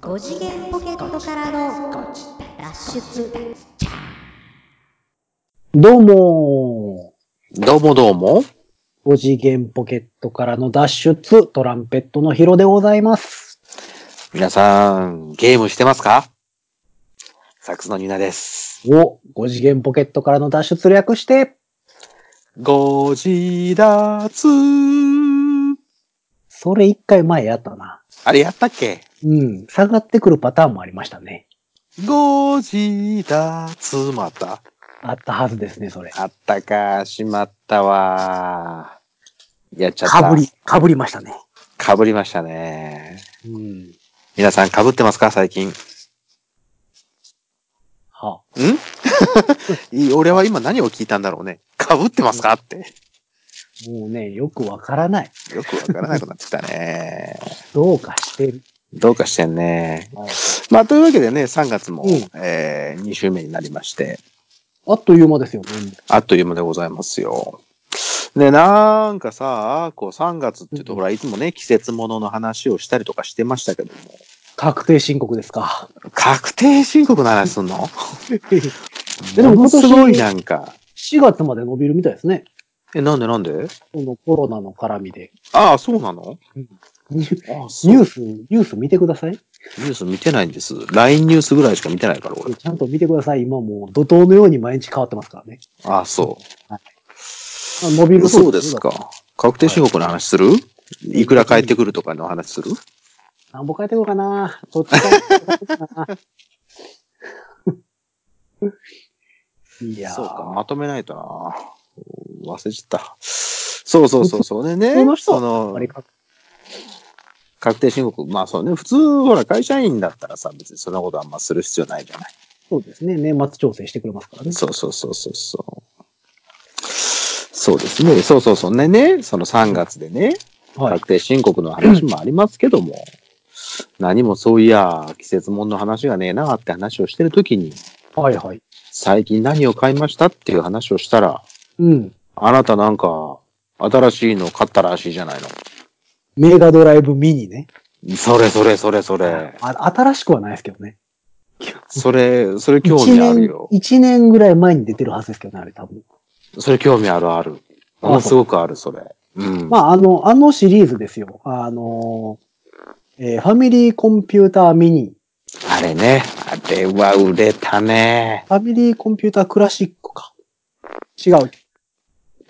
5次元ポケットからの脱出どうもどうもどうも。5次元ポケットからの脱出、トランペットのヒロでございます。皆さん、ゲームしてますかサックスのニナです。お、5次元ポケットからの脱出略して、ご自立。それ一回前やったな。あれやったっけ？うん、下がってくるパターンもありましたね。ご自立。また。あったはずですね、それ。あったか、しまったわ。やっちゃった。かぶり、かぶりましたね。かぶりましたね。うん。皆さんかぶってますか？最近。ん？は い俺は今何を聞いたんだろうね。かぶってますか？って。もうね、よくわからない。よくわからなくなってきたね。どうかしてる。どうかしてんね。はいまあ、というわけでね、3月も、うんえー、2週目になりまして、あっという間ですよね。あっという間でございますよ。で、なんかさ、こう3月って言うと、うんほら、いつもね、季節物の話をしたりとかしてましたけども、確定申告ですか。確定申告の話すんの？でもすごいなんか。4月まで伸びるみたいですね。え、なんでなんで？このコロナの絡みで。ああ、そうなの？ニュああ、そう。ニュニュース、ニュース見てください。ース見てないんです。LINE ニュースぐらいしか見てないから、俺。ちゃんと見てください。今もう怒涛のように毎日変わってますからね。ああ、そあ伸びう。るそうです。か。確定申告の話する？いくら返ってくるとかの話する？なんぼ変えてこうかな？どっちか変えてこうかな。いやーそうか、まとめないとな。忘れちゃった。そうそうそうそう。でね、普通の人の確定申告、まあそうね、普通、ほら、会社員だったらさ、別にそんなことあんまする必要ないじゃない。そうですね。年末調整してくれますからね。そうそうそうそうそう。そうですね。そうそうそう。ねね、その3月でね、はい。確定申告の話もありますけども、何もそういや、季節物の話がねえなって話をしてるときに、はいはい。最近何を買いましたっていう話をしたら、うん。あなたなんか、新しいの買ったらしいじゃないの。メガドライブミニね。それそれそれそれ。あ新しくはないですけどね。それ、それ興味あるよ、。一年ぐらい前に出てるはずですけどね、あれ多分。それ興味あるある。あものすごくある、それ。うん。まあ、あの、あのシリーズですよ。あの、えーファミリーコンピューターミニ。あれね。あれは売れたね。ファミリーコンピュータークラシックか。違う。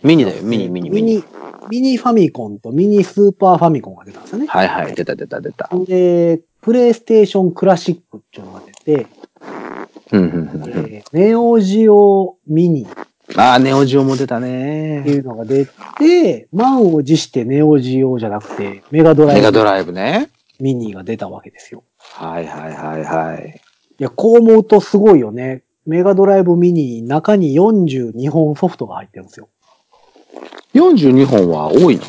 ミニだよ、ミニ、ミニ、ミニ。ミニファミコンとミニスーパーファミコンが出たんですよね。はいはい、出た出た出た。で、プレイステーションクラシックっていうのが出て、うん、うん、うんうん。えーネオジオミニっああ、ネオジオも出たていね。うのが出て、満を持してネオジオじゃなくて、メガドライブメガドライブね。ミニが出たわけですよ。はいはいはいはい。いや、こう思うとすごいよね。メガドライブミニ、中に42本ソフトが入ってるんですよ。42本は多いの？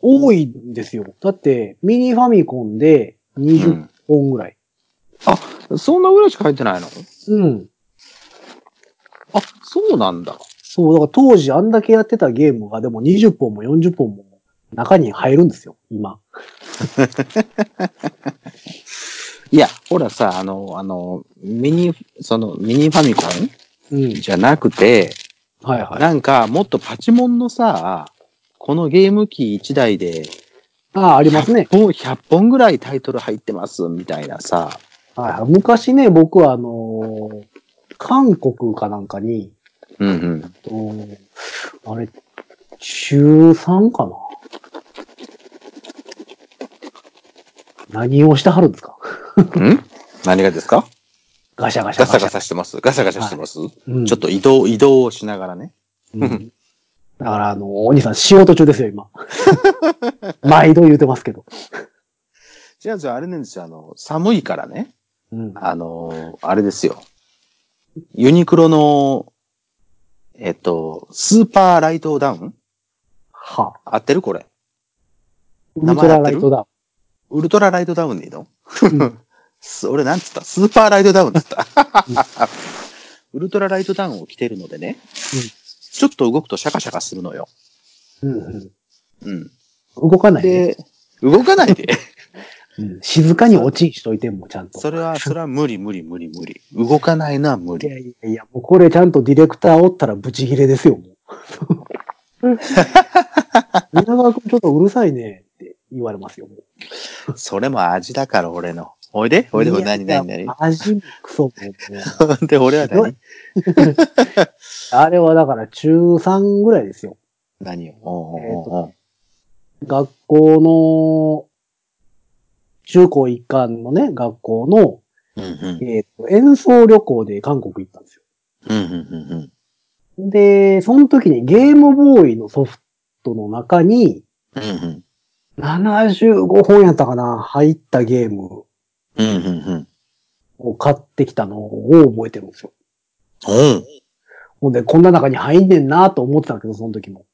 多いんですよ。だって、ミニファミコンで20本ぐらい。そんなぐらいしか入ってないの？うん。あ、そうなんだ。そう、だから当時あんだけやってたゲームがでも20本も40本も中に入るんですよ、今。いや、ほらさ、あの、あの、ミニ、その、ミニファミコンうん。じゃなくて、はいはい。なんか、もっとパチモンのさ、このゲーム機1台で、ああ、ありますね。もう100本ぐらいタイトル入ってます、みたいなさ。はいはい。昔ね、僕はあのー韓国かなんかに、うんうん。とあれ、中3かな？何をしてはるんですか？ん？何がですか？ガシャガシャガサガサしてます？ガサガサしてます、うんちょっと移動、移動をしながらね。うんだから、あの、お兄さん仕事中ですよ、今。毎度言うてますけど。違うんですよ、あれなんですよ、あの、寒いからね。うん。あの、あれですよ。ユニクロの、えっと、スーパーライトダウン？は。合ってるこれ。ウルトラライトだ。ウルトラライトダウンでいいの、うんす俺なんつった？スーパーライトダウンって言った。ウルトラライトダウンを着てるのでね、ちょっと動くとシャカシャカするのよ。うんうん。うん。動かないで。で、動かないで。うん静かに落ちしといてもちゃんと。それは、それは無理無理無理無理。動かないのは無理。いやいやいや、もうこれちゃんとディレクターおったらブチギレですよ、もう。皆川くんちょっとうるさいねって言われますよ、もう。それも味だから、俺の。おいで？おいで、おいで、何、何、何？味もクソ。で、俺は何？あれはだから中3ぐらいですよ。何を？おうおうおう学校の、中高一貫のね、学校の、うんうん。えっ、と、演奏旅行で韓国行ったんですよ。うんうんうんで、その時にゲームボーイのソフトの中に、うん。うんうん。75本やったかな？入ったゲームうんうんうん。を買ってきたのを覚えてるんですよ。おうほんで、こんな中に入んねんなと思ってたけど、その時も。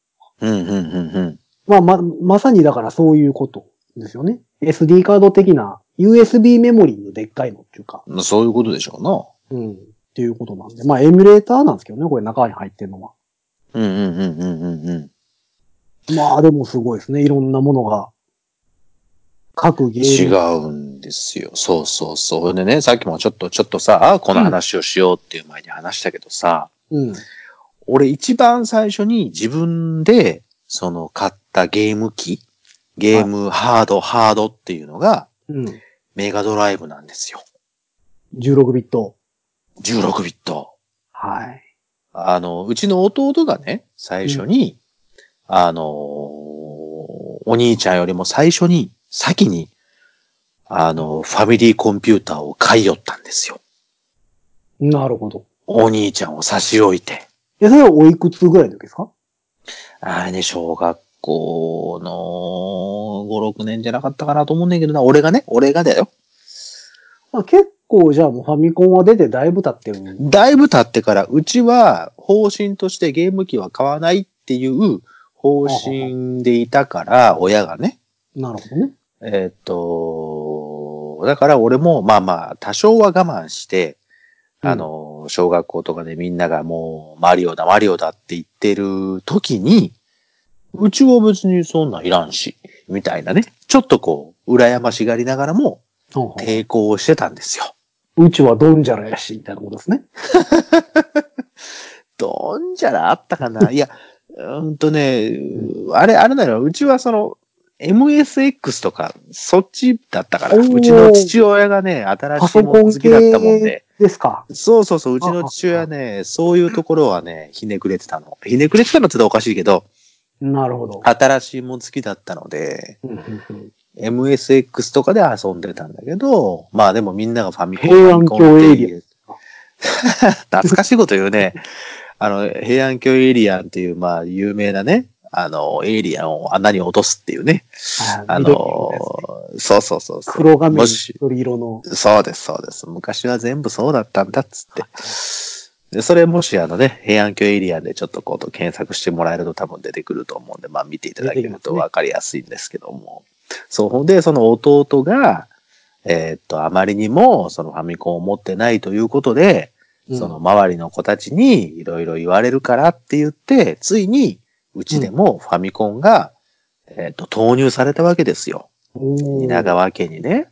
うんうんうんうん。まあ、ま、まさにだからそういうことですよね。SD カード的な USB メモリーのでっかいのっていうか、まあそういうことでしょうな。うん。っていうことなんで。まあ、エミュレーターなんですけどね、これ中に入ってるのは。うんうんうんうんうんうん。まあ、でもすごいですね。いろんなものが。各ゲ違ーム。うんですよ。そうそうそう。でね、さっきもちょっと、ちょっとさ、あこの話をしようっていう前に話したけどさ、うん。俺一番最初に自分で、その買ったゲーム機、ゲームハード、ハードっていうのが、うん。メガドライブなんですよ。16ビット。16ビット。はい。あの、うちの弟がね、最初に、あのーお兄ちゃんよりも最初に、先に、あの、ファミリーコンピューターを買い寄ったんですよ。なるほど。お兄ちゃんを差し置いて。え、それはおいくつぐらいの時ですか？あれね、小学校の5、6年じゃなかったかなと思うんだけどな。俺がね、俺がだよ。まあ、結構じゃあもうファミコンは出てだいぶ経ってる。だいぶ経ってから、うちは方針としてゲーム機は買わないっていう方針でいたから、親がね。なるほどね。えーだから俺もまあまあ多少は我慢して、あの、小学校とかでみんながもうマリオだマリオだって言ってる時に、うちは別にそんなんいらんし、みたいなね。ちょっとこう、羨ましがりながらも抵抗をしてたんですよ。ううちはドンジャラやし、みたいなことですね。どんじゃらあったかないや、うーんとね、あれ、あれなのよ。うちはその、MSX とか、そっちだったから。うちの父親がね、新しいもの好きだったもんで系。ですか？そうそうそう、うちの父親ね、そういうところはね、ひねくれてたの。ひねくれてたのって言ったらおかしいけど、なるほど。新しいもん好きだったので、MSX とかで遊んでたんだけど、まあでもみんながファミコン。平安京エイリア。懐かしいこと言うね。あの、平安京エイリアンっていう、まあ、有名なね、あの、エイリアンを穴に落とすっていうね。あの、そうそうそうそう。黒画面もし、緑色の。そうです、そうです。昔は全部そうだったんだっつって。で、それもしあのね、平安京エイリアンでちょっとこう検索してもらえると多分出てくると思うんで、まあ見ていただけるとわかりやすいんですけども。そう、ほんで、その弟が、えーっと、あまりにもそのファミコンを持ってないということで、うんその周りの子たちにいろいろ言われるからって言って、ついにうちでもファミコンが、えーっと、投入されたわけですよ。稲川家にね。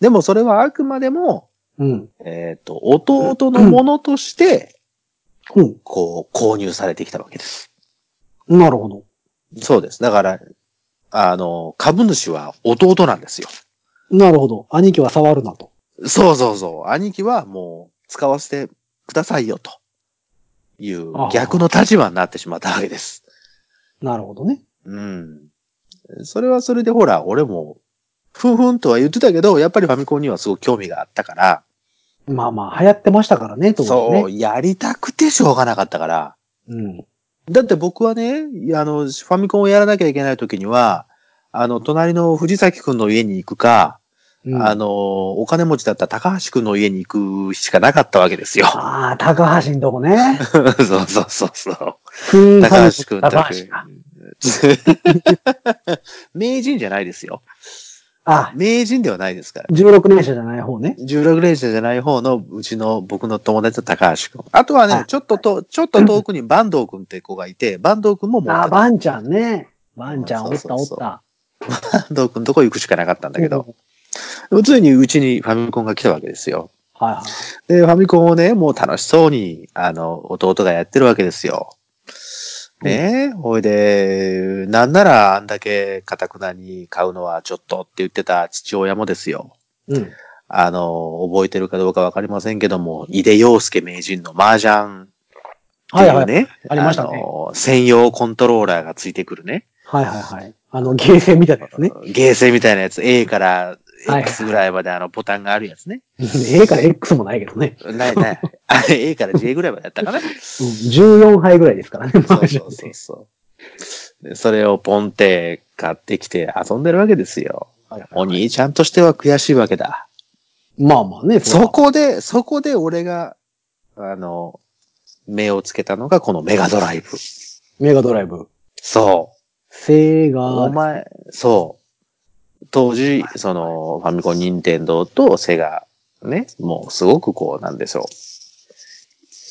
でもそれはあくまでも、うん。えっ、と、弟のものとして、うん。こう、購入されてきたわけです。なるほど。そうです。だから、あの、株主は弟なんですよ。なるほど。兄貴は触るなと。そうそうそう。兄貴はもう、使わせてくださいよ、という逆の立場になってしまったわけです。なるほどね。うん。それはそれでほら、俺も、ふんふんとは言ってたけど、やっぱりファミコンにはすごく興味があったから、まあまあ、流行ってましたからね、当時ね。そう、やりたくてしょうがなかったから、うん。だって僕はね、あの、ファミコンをやらなきゃいけない時には、あの、隣の藤崎くんの家に行くか、うんあの、お金持ちだった高橋くんの家に行くしかなかったわけですよ。ああ、高橋んとこね。そうそうそうそう。高橋くん高橋か。名人じゃないですよ。あ、名人ではないですから。16年生じゃない方ね。16連射じゃない方のうちの僕の友達の高橋くん。あとはねあ、ちょっとと、ちょっと遠くに坂東くんって子がいて、坂東くんも持ってあ、た。バンちゃんね。バンちゃん、おったおっそうそうそうた。どこどこ行くしかなかったんだけど、ついにうちにファミコンが来たわけですよ。はいはい。で、ファミコンをね、もう楽しそうに、あの、弟がやってるわけですよ。ねえ、ほいで、なんならあんだけカタクナに買うのはちょっとって言ってた父親もですよ。うん。あの、覚えてるかどうかわかりませんけども、井出洋介名人の麻雀ってはいはい。いうね、ありましたねの専用コントローラーがついてくるね。はいはいはい。あの、ゲーセンみたいなやつね。ゲーセンみたいなやつ、A からはい X ぐらいまであのボタンがあるやつね。A から X もないけどね。ないない。あ れ A から J ぐらいまでやったかな。うん、14杯ぐらいですからね、そうそうそう。そう。でそれをポンって買ってきて遊んでるわけですよ。はいはいお兄ちゃんとしては悔しいわけだ。まあまあね、そこで、そこで俺が、あの、目をつけたのがこのメガドライブ。メガドライブ。そセう。おガ、前、そう。当時、その、ファミコン、ニンテンドーとセガ、ね、もうすごくこう、なんでしょう。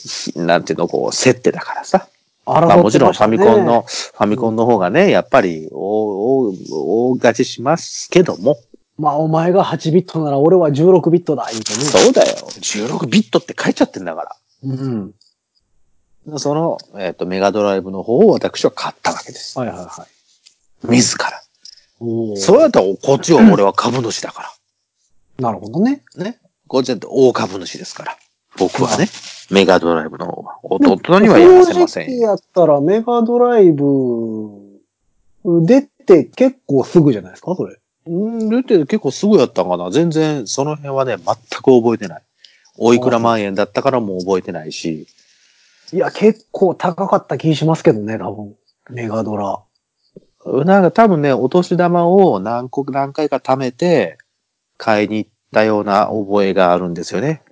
ひなんていうの、こう、競ってだからさ。あまあもちろんファミコンの、ファミコンの方がね、やっぱり大、大、大勝ちしますけども。まあお前が8ビットなら俺は16ビットだ、言うてね。そうだよ。16ビットって書いちゃってんだかうん。ら。その、えっ、と、メガドライブの方を私は買ったわけです。はいはいはい。自ら。そうやったら、こっちは 俺は株主だかなるほどね。ら。ね。こっちだって大株主ですから。僕はね。メガドライブの方は。弟にはやらせません正直よ。やったらメガドライブ出て結構すぐじゃないですか、それ。うん、だって結構すぐやったんかな。全然、その辺はね、全く覚えてない。おいくら万円だったからもう覚えてないし。いや、結構高かった気しますけどね、多分。メガドラ。なんか多分ね、お年玉を何個、何回か貯めて、買いに行ったような覚えがあるんですよね。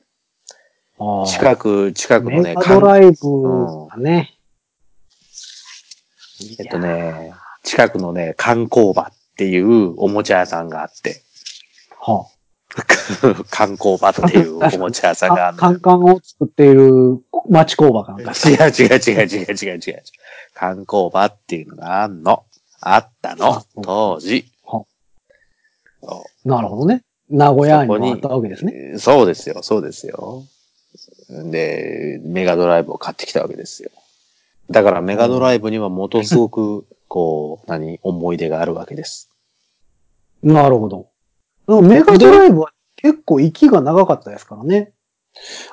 近く、近くのね、メガドライブがね。えっとね、近くのね、観光場っていうおもちゃ屋さんがあって、は 観光場っていうおもちゃ屋さんがああ、るカンカンを作っている町工場かなんか。違う違う違う違う違う違う。観光場っていうのがあんの。あったのあ。当時。なるほどね。名古屋にもあったわけですね。うそうですよ、そうですよ。で、メガドライブを買ってきたわけですよ。だからメガドライブにはものすごく、こう、何、思い出があるわけです。なるほど。メガドライブは結構息が長かったですからね。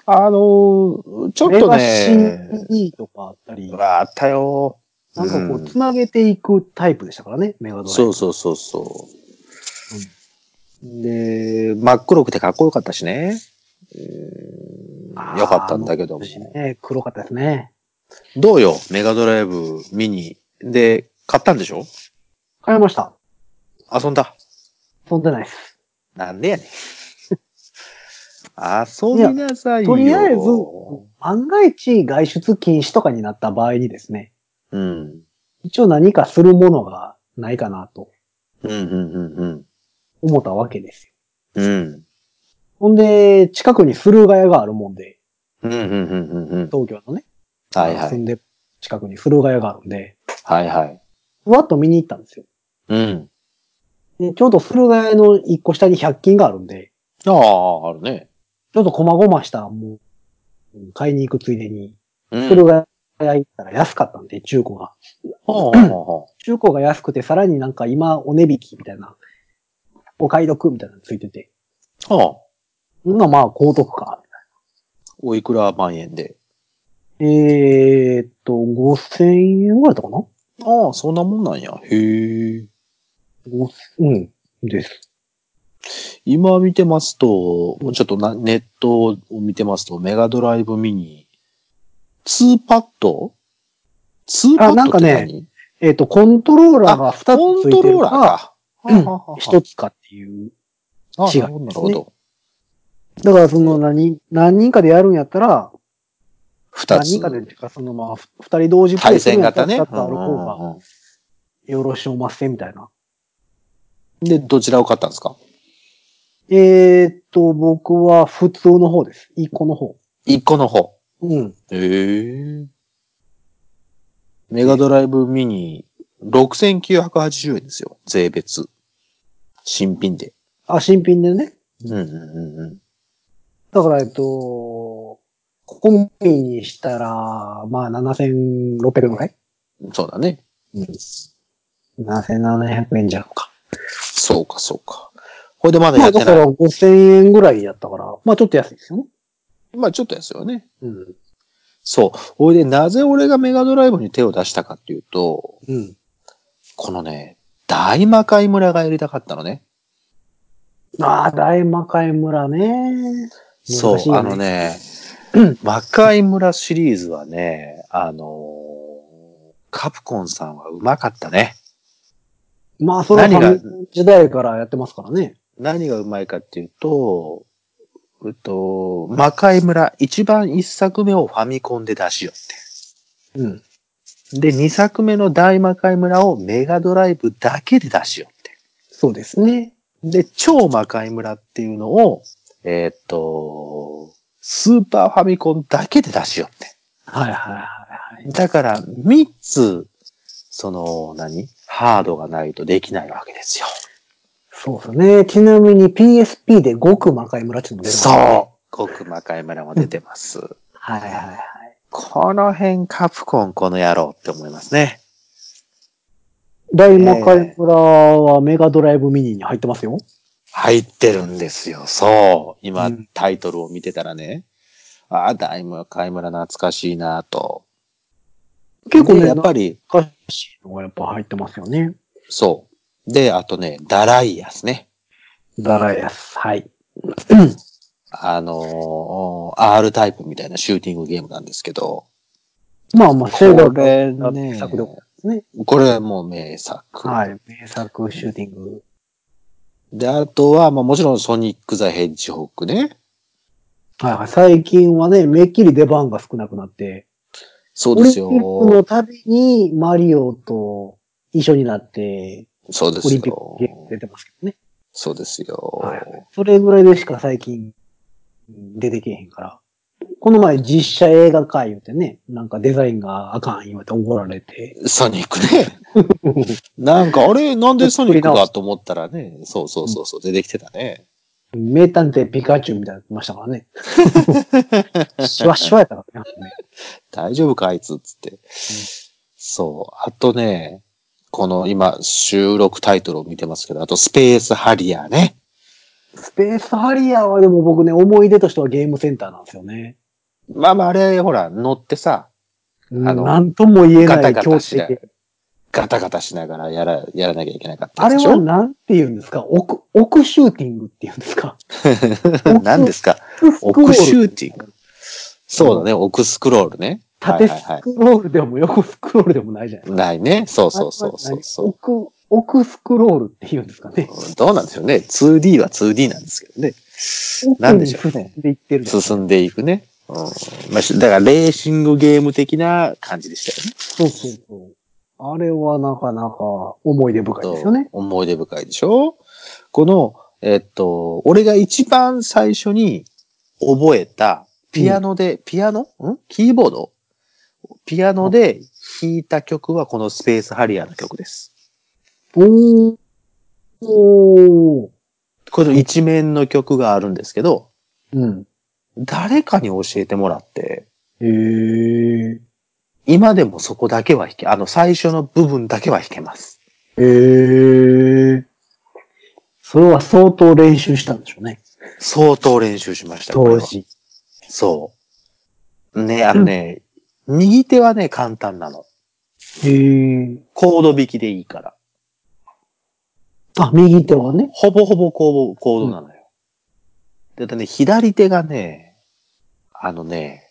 あのーちょっとメねガ、CD とかあったり、あったよ。なんかこう、んつなげていくタイプでしたからね、メガドライブ。そうそうそうそう。で、真っ黒くてかっこよかったしね。うんよかったんだけども。ね、黒かったですね。どうよメガドライブミニ。で、買ったんでしょ？買いました。遊んだ？飛んでないです。なんでやねん。遊びなさいよ。とりあえず、万が一外出禁止とかになった場合にですね、うん。一応何かするものがないかなとうん、うん、うん、うん。思ったわけですよ。うん。ほんで、近くに駿河屋があるもんで、うん、うん、うん、うん、うん。東京のね、はいはい。住んで、近くに駿河屋があるんで、はいはい。ふわっと見に行ったんですよ。うん。でちょうど駿河屋の一個下に100均があるんで、ああ、あるね。ちょっと細々した、もう、うん買いに行くついでに、うん。駿河屋行ったら安かったんで、中古が。はあはあは 中古が安くて、さらになんか今、お値引きみたいな、お買い得みたいなのついてて、あ。はあ。まあまあ、高得か。おいくら万円で？えーっと、5000円ぐらいだったかな？ああ、そんなもんなんや。へえ。ごうん、です。今見てますと、もうちょっとなネットを見てますと、メガドライブミニ、2パッド ?2 パッドあなんかねえーっと、コントローラーが2コンつついてるトローラーか、か。うんはあはあはあ1つかっていう。あ違うなるほど、なるほど。だからその何、何人かでやるんやったら、二つ。何人かでっていうか、そのまあ、ふ二人同時プレイ対するんやったら戦型ね。二つある方がよろしおまっせみたいな。で、どちらを買ったんですか？えーっと、僕は普通の方です。一個の方。一個の方。うん。へえ。メガドライブミニ、6980円ですよ。税別。新品で。あ、新品でね。うんうんうんうん。だから、えっと、込みにしたら、まあ、7600円ぐらい？そうだね。うん。7700円じゃんか。そうか、そうか。これでまだまあ、やってない。だから5000円ぐらいやったから、まあ、ちょっと安いですよね。まあちょっとですよね。うん。そう。ほいで、なぜ俺がメガドライブに手を出したかっていうと、うん。このね、大魔界村がやりたかったのね。ああ、大魔界村ね。そう、あのね、魔界村シリーズはね、あのーカプコンさんはうまかったね。まあ、それは時代からやってますからね。何がうまいかっていうと、えっと、魔界村、一番一作目をファミコンで出しよっうん。て。で、二作目の大魔界村をメガドライブだけで出しよって。そうですね。で、超魔界村っていうのを、えーっと、スーパーファミコンだけで出しよって。はいはいはいはい。だから、三つ、その、何？ハードがないとできないわけですよ。そうですね。ちなみに PSP で極魔界村っていうのも出てますね。そう。極魔界村も出てます。はいはいはい。この辺カプコンこの野郎って思いますね。大魔界村はメガドライブミニに入ってますよ。入ってるんですよ。そう。今、うんタイトルを見てたらね。ああ、大魔界村懐かしいなと。結構ね、でやっぱり、懐かしいのがやっぱ入ってますよね。そう。で、あとね、ダライアスね。ダライアス。はい。あのー R タイプみたいなシューティングゲームなんですけど、まあまあ、これがね名作ですね。これはもう名作。はい。名作シューティング。で、あとは、まあもちろんソニック・ザ・ヘッジホックね。はいはい。最近はね、めっきり出番が少なくなって、そうですよオリンピ。ックのたびにマリオと一緒になって、そうですオリンピック。出てますけどね。そうですよ。はいそれぐらいでしか最近出てけえへんから。この前実写映画会言うてね、なんかデザインがあかん言われて怒られて。ソニックね。なんか、あれ、なんでソニックだと思ったらね、そうそうそうそう、出てきてたね。名探偵ピカチュウみたいになってましたからね。シュワシュワやったからね。大丈夫かあいつっつって。そう。あとね、この今収録タイトルを見てますけど、あとスペースハリアーね。スペースハリアーはでも僕ね、思い出としてはゲームセンターなんですよね。まあまああれ、ほら、乗ってさ、うんあのなんとも言えガタない強ガタしな敵。ガタガタしながらやら、やらなきゃいけなかったあれはなんて言うんですか？奥、奥シューティングって言うんですか？何ですか奥シューティング。そうだね、奥スクロールね。はい縦ス。クロールでも横スクロールでもないじゃないですか。ないね。そうそうそうそうそう。奥、奥スクロールって言うんですかね。どうなんでしょうね。2D は 2D なんですけどね。なんでしょう進んでいってる進んでいくね。うん。まあ、しだから、レーシングゲーム的な感じでしたよね。そうそうそう。あれはなかなか思い出深いですよね。思い出深いでしょ？この、えっと、俺が一番最初に覚えた、ピアノで、ピアノ？ん？キーボード？ピアノで弾いた曲はこのスペースハリアーの曲です。おー。おー。この一面の曲があるんですけど、うん。誰かに教えてもらって、へえ。今でもそこだけは弾け、あの最初の部分だけは弾けます。へえ。それは相当練習したんでしょうね。相当練習しました。当時。そう。ね、あのね、右手はね、簡単なの。へえ。コード弾きでいいから。あ、右手はね。ほぼほぼコード、コードなのよ。で、でね、左手がね、あのね、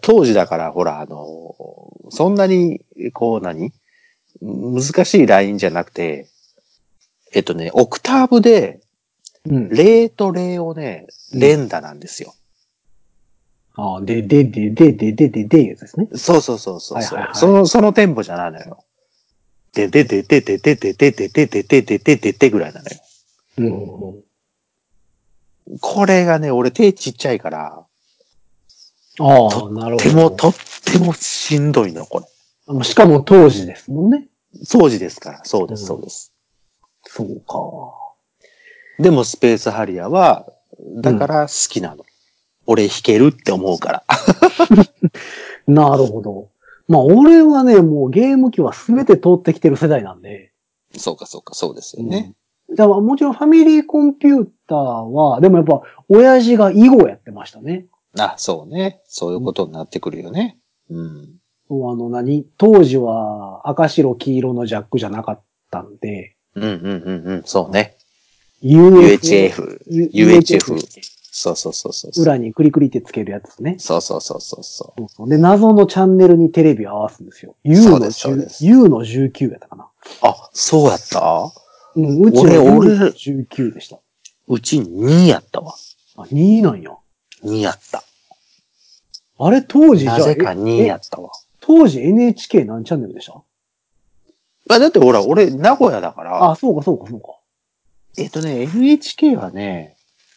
当時だから、ほら、あの、そんなに、こう何、難しいラインじゃなくて、えっとね、オクターブで、うん。レとレをね、連打なんですよ。あで、で、で、で、で、で、で、で、やつですね。そうそうそうそう。その、そのテンポじゃないのよ。で、で、で、で、で、で、で、で、で、で、で、で、で、で、で、で、ぐらいなのよ。うん。これがね、俺手ちっちゃいから、ああ、なるほど。とっても、とってもしんどいの、これ。しかも当時ですもんね。当時ですから。そうです、うんそうです。そうか。でもスペースハリアーは、だから好きなの。俺弾けるって思うから。なるほど。まあ、俺はね、もうゲーム機は全て通ってきてる世代なんで。そうかそうか、そうですよね。うん。だからもちろんファミリーコンピューターは、でもやっぱ、親父が囲碁やってましたね。あ、そうね。そういうことになってくるよね。うん。そうあの何？当時は赤白黄色のジャックじゃなかったんで、うんうんうんうん。そうね。UHF。UHF。UHF。そうそうそうそう。裏にクリクリってつけるやつね。そうそうそうそうそそうそうで、謎のチャンネルにテレビ合わすんですよ。U のそうですそうで10す U の19やったかな。う。あ、そうやった？うん、うち俺の U 俺の19でした。うち2やったわ。あ、2なんや。2やった。あれ当時じゃあ、なぜかえ2えやったわ。当時 NHK 何チャンネルでした？あだってほら、俺、名古屋だから、あ、そうかそうかそうか。えっとね、NHK はね、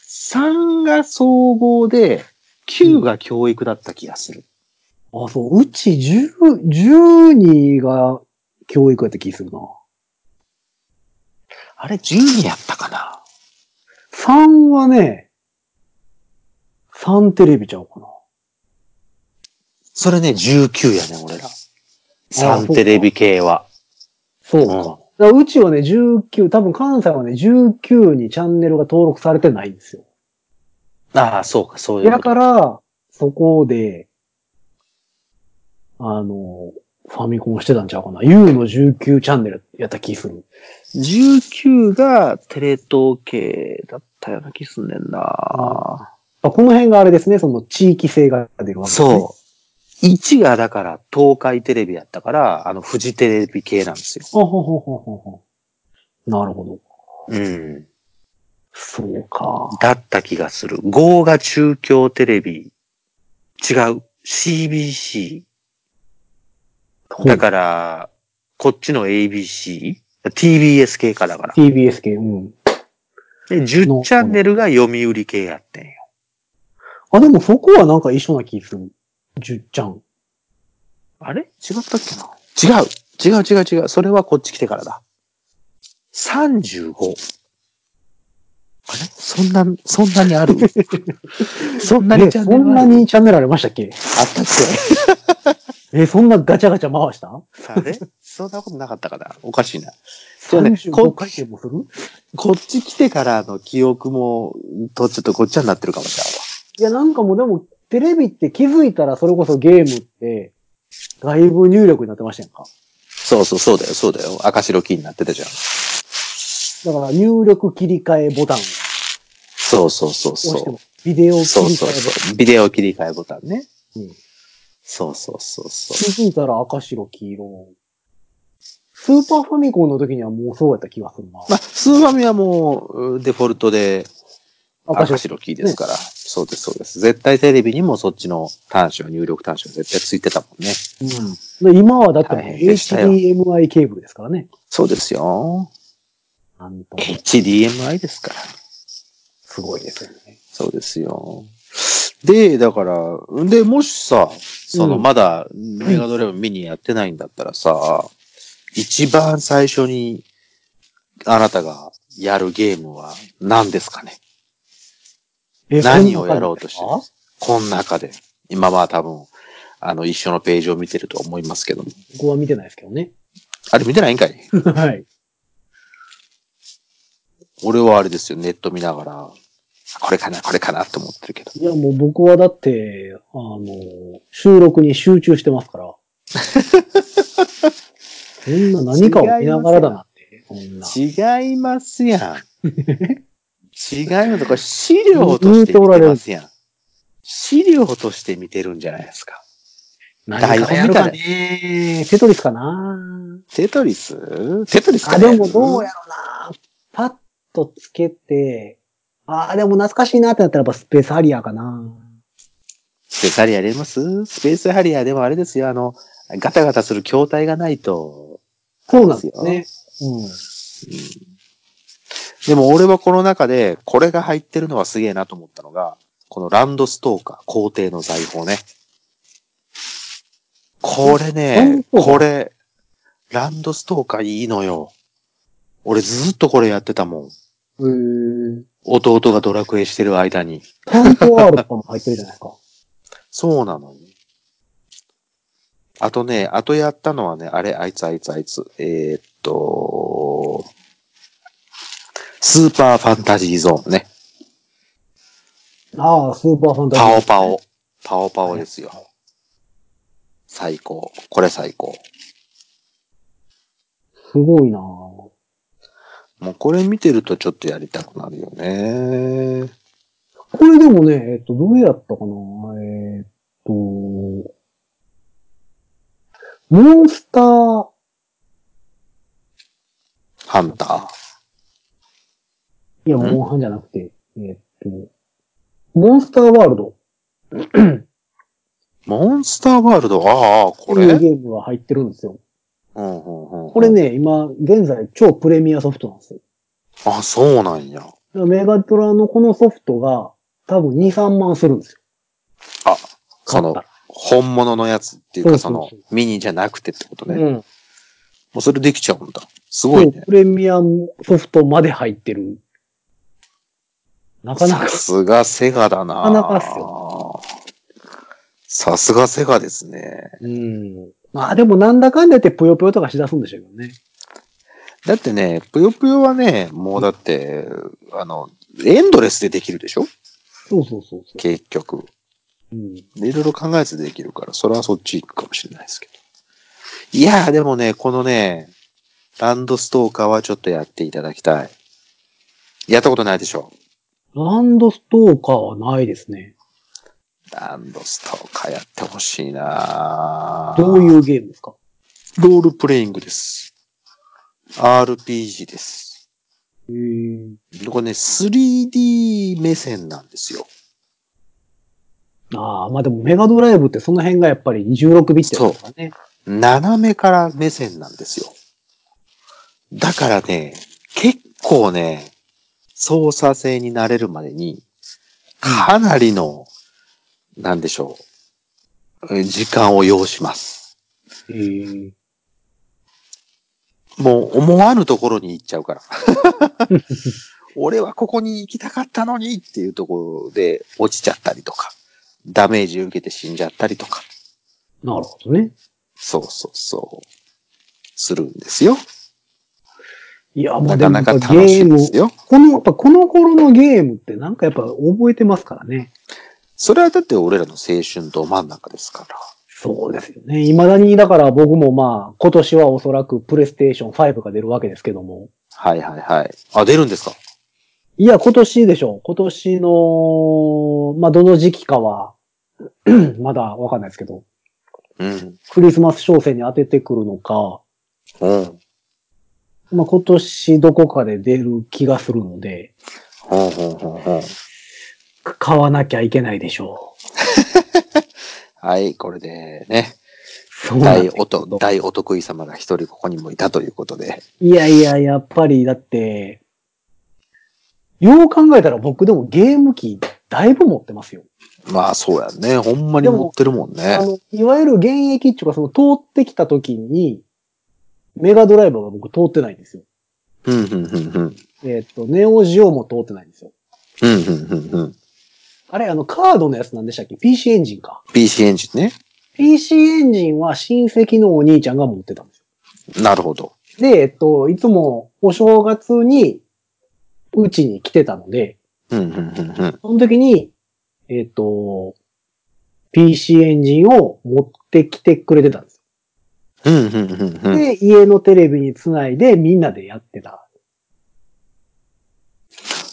3が総合で、9が教育だった気がする。あ、そう。うち10、12が教育やった気するな。あれ、12やったかな？3はね、3テレビちゃうかな。それね、19やね、俺ら。そうか3テレビ系は。そうか。だからうちはね、19、多分関西はね、19にチャンネルが登録されてないんですよ。ああ、そうか、そういうだ。から、そこで、あの、ファミコンしてたんちゃうかな。U の19チャンネルやった気する。19がテレ東系だったような気すんねんな。あこの辺があれですね、その地域性が出るわけですね。そう。1がだから東海テレビやったから、あの、フジテレビ系なんですよ。ほほほほほほ。なるほど。うん。そうか。だった気がする。5が中京テレビ。違う。CBC。だから、こっちの ABC。TBS 系かだから。TBS 系、うん。で、10チャンネルが読売系やってんよ。あ、でもそこはなんか一緒な気する。10ちゃん。あれ？違ったっけな？違う。違う違う違う。それはこっち来てからだ。35。あれ？そんな、そんなにある？そんなにチャンネルある？んなにチャンネルありましたっけ？あったっ え、そんなガチャガチャ回した？けあれそんなことなかったかな？おかしいな。そうね ?35 こ回転もする？こっち来てからの記憶も、とちょっとごっちゃになってるかもしれんわ。いや、なんかもうでも、テレビって気づいたらそれこそゲームって、外部入力になってましたやんか。そうそう、そうだよ、そうだよ。赤白キーになってたじゃん。だから入力切り替えボタンをそうそうそうそう。、ビデオ切り替そうえボタン。そうそう。ビデオ切り替えボタンね。うんそうそうそうそう。気づいたら赤白黄色。スーパーファミコンの時にはもうそうやった気がするな。まあ、スーファミはもう、デフォルトで赤白キーですから。そうです、そうです。絶対テレビにもそっちの端子は入力端子は絶対ついてたもんね。うん。で今はだって HDMI ケーブルですからね。そうですよ。HDMI ですから。すごいですよね。そうですよ。で、だから、で、もしさ、その、うんまだ、メガドライブミニやってないんだったらさ、一番最初に、あなたがやるゲームは何ですかね？え何をやろうとしてるこんな感じこの中で。今は多分、あの、一緒のページを見てると思いますけども。ですか僕は見てないですけどね。あれ見てないんかい？はい。俺はあれですよ、ネット見ながら、これかな、これかなって思ってるけど。いや、もう僕はだって、あの、収録に集中してますから。そんな何かを見ながらだなって。違いますやん。違います。これ資料として見てますやん。資料として見てるんじゃないですか。何かやるかね。テトリスかなテトリス？テトリス？かあ、ねでもどうやろな。パッとつけて、ああ、でも懐かしいなってなったらやっぱスペースハリアーかな。スペースハリアーやります？スペースハリアーでもあれですよ、あの、ガタガタする筐体がないと。そうなんですね。でも俺はこの中で、これが入ってるのはすげえなと思ったのが、このランドストーカー、皇帝の財宝ね。これね、これ、ランドストーカーいいのよ。俺ずっとこれやってたもん。弟がドラクエしてる間に。カント R とかも入ってるじゃないですか。そうなのよ。あとね、あとやったのはね、あれ、あいつあいつあいつ。えーっと、スーパーファンタジーゾーンね。ああ、スーパーファンタジー。パオパオ。パオパオですよ。最高。これ最高。すごいなぁもうこれ見てるとちょっとやりたくなるよね。これでもね、えっと、どうやったかなえーっと、モンスター、ハンター。いや、んモンハンじゃなくて、えーっと、モンスターワールド モンスターワールド？ああ、これ？というゲームが入ってるんですよ。うんうんうんうんこれ。ね、今、現在超プレミアソフトなんですよ。あ、そうなんや。だからメガドラのこのソフトが多分2、3万するんですよ。あ、その本物のやつっていうか、そうそそうそうの、ミニじゃなくてってことね。もうん。うそれできちゃうんだ。すそごいうね。プレミアムソフトまで入ってる。なかなか。さすがセガだななかなかっすよさすがセガですね。うん。まあでもなんだかんだ言ってぷよぷよとかしだすんでしょうけどね。だってね、ぷよぷよはね、もうだって、あの、エンドレスでできるでしょ？そうそうそうそ結局。う。うん。でいろいろ考えずできるから、それはそっち行くかもしれないですけど。いやー、でもね、このね、ランドストーカーはちょっとやっていただきたい。やったことないでしょ？ランドストーカーはないですね。ランドストーカーやってほしいなどういうゲームですか？ロールプレイングです。RPG です。へーこれね、3D 目線なんですよ。ああ、まあでもメガドライブってその辺がやっぱり16ビットですからね。斜めから目線なんですよ。だからね、結構ね、操作性になれるまでに、かなりの、なんでしょう、え時間を要します。もう思わぬところに行っちゃうから。俺はここに行きたかったのにっていうところで落ちちゃったりとか、ダメージ受けて死んじゃったりとか、なるほどね。そうそうそう、するんですよ。いや、まあなでもゲーム。この、やっぱこの頃のゲームってなんかやっぱ覚えてますからね。それはだって俺らの青春ど真ん中ですから。そうですよね。未だに、だから僕もまあ、今年はおそらくプレイステーション5が出るわけですけども。はいはいはい。あ、出るんですか？いや、今年でしょう。今年の、まあ、どの時期かは、まだわかんないですけど、うん。クリスマス商戦に当ててくるのか、うん。まあ、今年どこかで出る気がするので、ほんほんほんほん。買わなきゃいけないでしょ はい、これでね、大おと、大お得意様が一人ここにもいたということで。いやいや、やっぱりだって、よう考えたら僕でもゲーム機だいぶ持ってますよ。まあそうやね。ほんまに持ってるもんねあ。の、いわゆる現役っていうかその通ってきた時に、メガドライバーが僕通ってないんですよ。うん、うん、うん、うん。えっ、と、ネオジオも通ってないんですよ。うん、うん、うん、うん。あれ、あの、カードのやつなんでしたっけ ?PC エンジンか。PC エンジンね。PC エンジンは親戚のお兄ちゃんが持ってたんですよ。なるほど。で、えっと、いつもお正月に、うちに来てたので、うん、うん、うん、うん。その時に、えっと、PC エンジンを持ってきてくれてたんですうん、うん、うん、うよ。ん。で、家のテレビにつないでみんなでやってた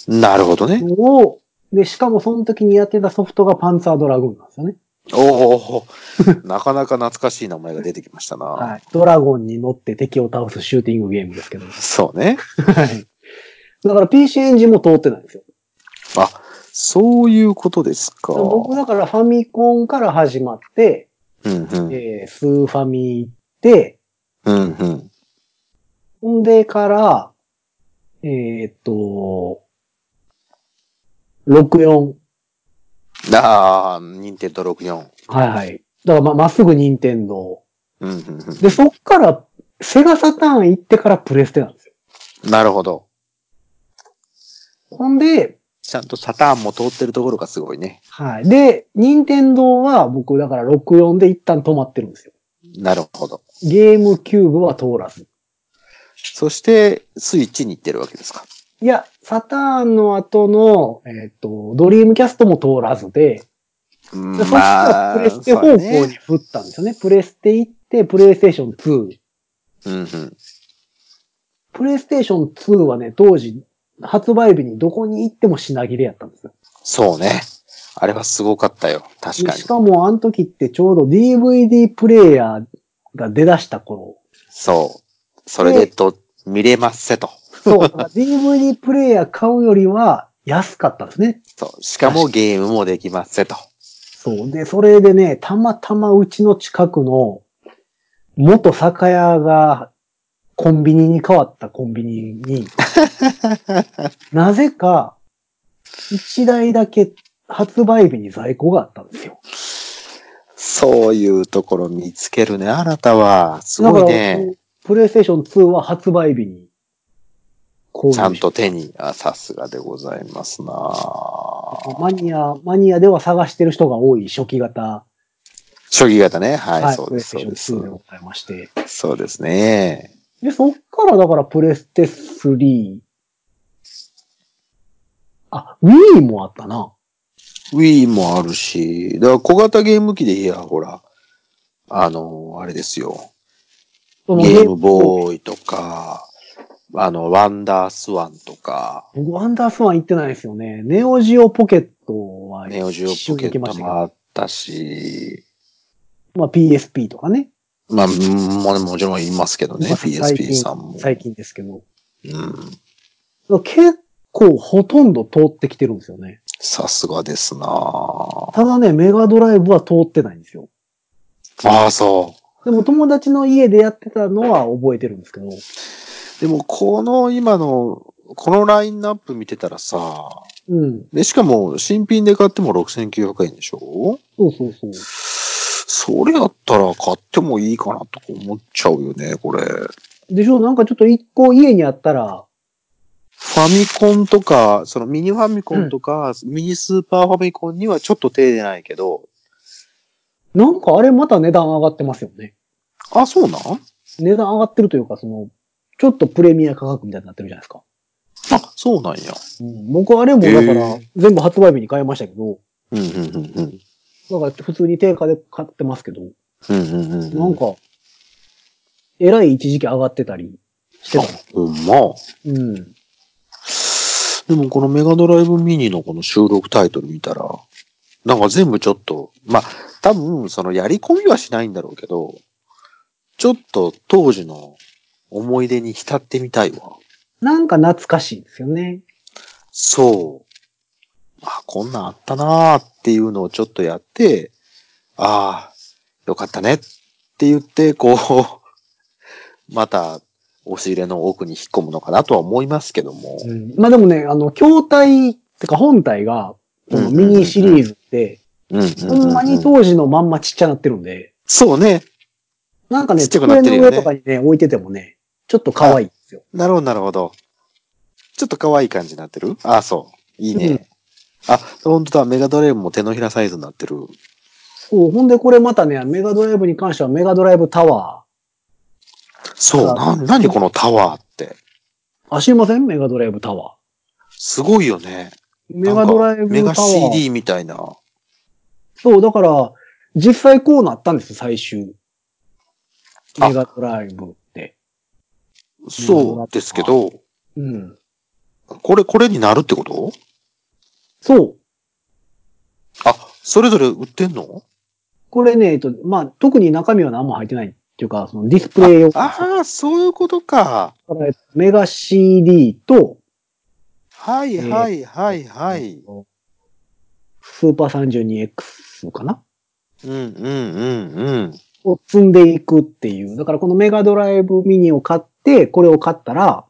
なるほどね。のを、で、しかもその時にやってたソフトがパンツァードラグーンなんですよね。おお なかなか懐かしい名前が出てきましたな。はい。ドラゴンに乗って敵を倒すシューティングゲームですけど。そうね。はい。だから PC エンジンも通ってないんですよ。あ、そういうことですか。僕だからファミコンから始まって、うん、うん。えー、スーファミ行って、うん、うん。ほんでから、えーっと、64。ああ、任天堂64。はいはい。だからま、まっすぐ任天堂。うん、うん、うん。で、そっから、セガサターン行ってからプレステなんですよ。なるほど。ほんで、ちゃんとサターンも通ってるところがすごいね。はい。で、任天堂は僕だから64で一旦止まってるんですよ。なるほど。ゲームキューブは通らず。そして、スイッチに行ってるわけですか。いや、サターンの後の、えっ、と、ドリームキャストも通らずで、うんでそしたらプレステ方向に振ったんですよね。プレステ行って、プレイステーション2。うんうん。プレイステーション2はね、当時、発売日にどこに行っても品切れやったんですよ。そうね。あれはすごかったよ。確かにし。かも、あの時ってちょうど DVD プレイヤーが出だした頃。そう。それでと、見れますせと。そう、DVD プレイヤー買うよりは安かったんですね。そう。しかもゲームもできますせと。そう。で、それでね、たまたまうちの近くの元酒屋がコンビニに変わったコンビニに、なぜか一台だけ発売日に在庫があったんですよ。そういうところ見つけるね、あなたは。すごいだね。プレイステーション2は発売日にちゃんと手に、あ、さすがでございますなマニア、マニアでは探してる人が多い初期型、初期型ね。はい、そうです、プレイステーそうですション2で。ございまして。そうですね。で、そっからだからプレステ3。あ、Wii もあったな。Wii もあるし、だから小型ゲーム機でいや、ほら、あの、あれですよ。ゲームボーイとか、あの、ワンダースワンとか、僕、ワンダースワン行ってないですよね。ネオジオポケットはネオジオポケットもあったし、まあ PSP とかね。まあ、うんももちろん言いますけどね、PSP 近さんも。最近ですけど。うん。結構ほとんど通ってきてるんですよね。さすがですなただね、メガドライブは通ってないんですよ。ああ、そう。でも友達の家でやってたのは覚えてるんですけど。でも、この今の、このラインナップ見てたらさ、うん。で、しかも新品で買っても6900円でしょ？そうそうそう。それやったら買ってもいいかなとか思っちゃうよね、これ。フでしょ？なんかちょっと一個家にあったら、ァミコンとか、そのミニファミコンとか、ミニスーパーファミコンにはちょっと手出ないけど、なんかあれまた値段上がってますよね。あ、そうなん？値段上がってるというか、その、ちょっとプレミア価格みたいになってるじゃないですか。あ、そうなんや。うん、僕あれもだからへ、全部発売日に買いましたけど、うん、うん、うん、うん。だから普通に定価で買ってますけど、うん、うん、うん。なんか、えらい一時期上がってたりしてあた。、ほんま？うん。でもこのメガドライブミニのこの収録タイトル見たら、なんか全部ちょっと、まあ、多分そのやり込みはしないんだろうけど、ちょっと当時の思い出に浸ってみたいわ。なんか懐かしいですよね。そう。あ、こんなんあったなーっていうのをちょっとやって、ああ、よかったねって言って、こう、また押し入れの奥に引っ込むのかなとは思いますけども。うん。まあでもね、あの、筐体、ってか本体が、このミニシリーズって、ほんまに当時のまんまちっちゃなってるんで、そうね。なんかね、机の上とかにね、置いててもね、ちょっと可愛いんですよ。なるほど、なるほど。ちょっと可愛い感じになってる？あ、そう。いいね。うんあ、本当だ。メガドライブも手のひらサイズになってる。そう、ほんでこれまたね、メガドライブに関してはメガドライブタワそう。あな、なにこのタワーって。ー。あ、知りません？メガドライブタワすごいよね。ー。メガドライブタワー。メガ CD みたいな。そう、だから、実際こうなったんです、最終。あメガドライブって。そうですけど、うん。これ、これになるってこと？そう。あ、それぞれ売ってんの？これね、えっと、まあ、特に中身は何も入ってないっていうか、そのディスプレイ用ああ、そういうことか。メガ CD と、はいはいはいはい。スーパー 32X かな？うんうんうんうん。を積んでいくっていう。だからこのメガドライブミニを買って、これを買ったら、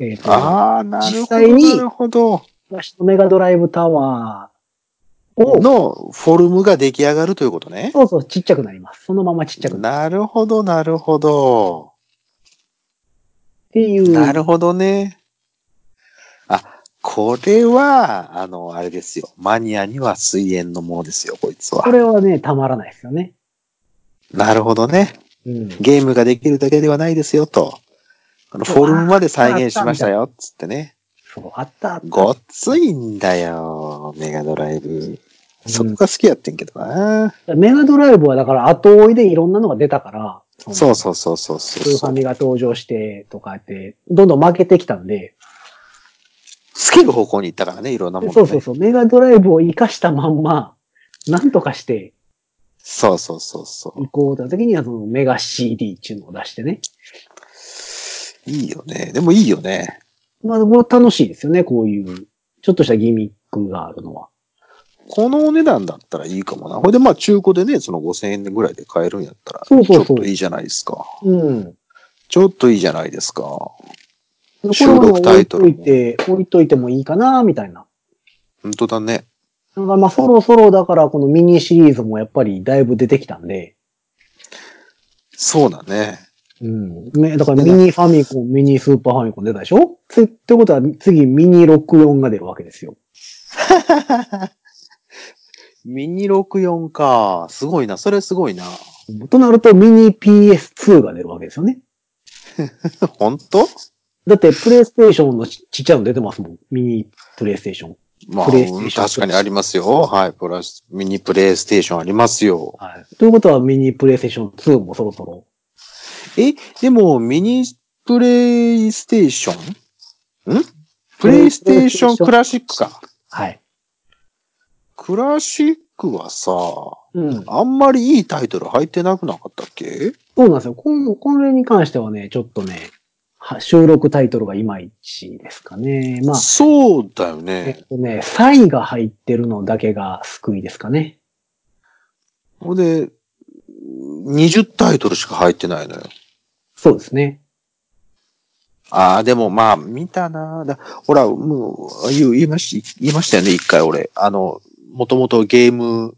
えっ、と、ああ、なるほど。実際になるほど。私のメガドライブタワーを、のフォルムが出来上がるということね。そうそう、ちっちゃくなります。そのままちっちゃくなる。なるほど、なるほど。っっていう。なるほどね。あ、これは、あの、あれですよ。マニアには水煙のものですよ、こいつはこ。れはね、たまらないですよね。なるほどね。うん。ゲームができるだけではないですよ、と。あの、フォルムまで再現しましたよ、つってね。そう、あったあった。ごっついんだよ、メガドライブ。そこが好きやってんけどな。メガドライブはだから後追いでいろんなのが出たから、そうそうそうそうスそうーファミが登場してとかって、どんどん負けてきたんで、好きる方向に行ったからね、いろんなもの、ね。そうそうそう、メガドライブを活かしたまんま、なんとかしてそうそうそうそう。行こうと時にはそのメガ CD っていうのを出してね。いいよね。でもいいよね。まあ、これ楽しいですよね、こういう、ちょっとしたギミックがあるのは。このお値段だったらいいかもな。ほいで、まあ中古でね、その5000円ぐらいで買えるんやったら、そうそうそうちょっといいじゃないですか。うん。ちょっといいじゃないですか。収は録タ置いイトルもといて、置いといてもいいかな、みたいな。本当だね。だからまあそろそろだからこのミニシリーズもやっぱりだいぶ出てきたんで、そうだね。うん。ね、だからミニファミコン、ミニスーパーファミコン出たでしょ？つってことは次ミニ64が出るわけですよ。ミニ64か。すごいな。それすごいな。となるとミニ PS2 が出るわけですよね。本当？だってプレイステーションのちちっちゃいの出てますもん。ミニプレイステーション。まあ、プレイステーション確かにありますよ。はい。プラス、ミニプレイステーションありますよ。はい。ということはミニプレイステーション2もそろそろ。え、でも、ミニプレイステーション？ん？プレイステーションクラシックか。はい。クラシックはさ、うん。あんまりいいタイトル入ってなくなかったっけ？そうなんですよ。これに関してはね、ちょっとね、は収録タイトルがいまいちですかね。まあ、そうだよえねっ。とね、サイが入ってるのだけが救いですかね。ほんで、20タイトルしか入ってないのよ。そうですね。ああ、でもまあ、見たなだほら、もう、言う言いまし、言いましたよね、一回俺。あの、もともとゲーム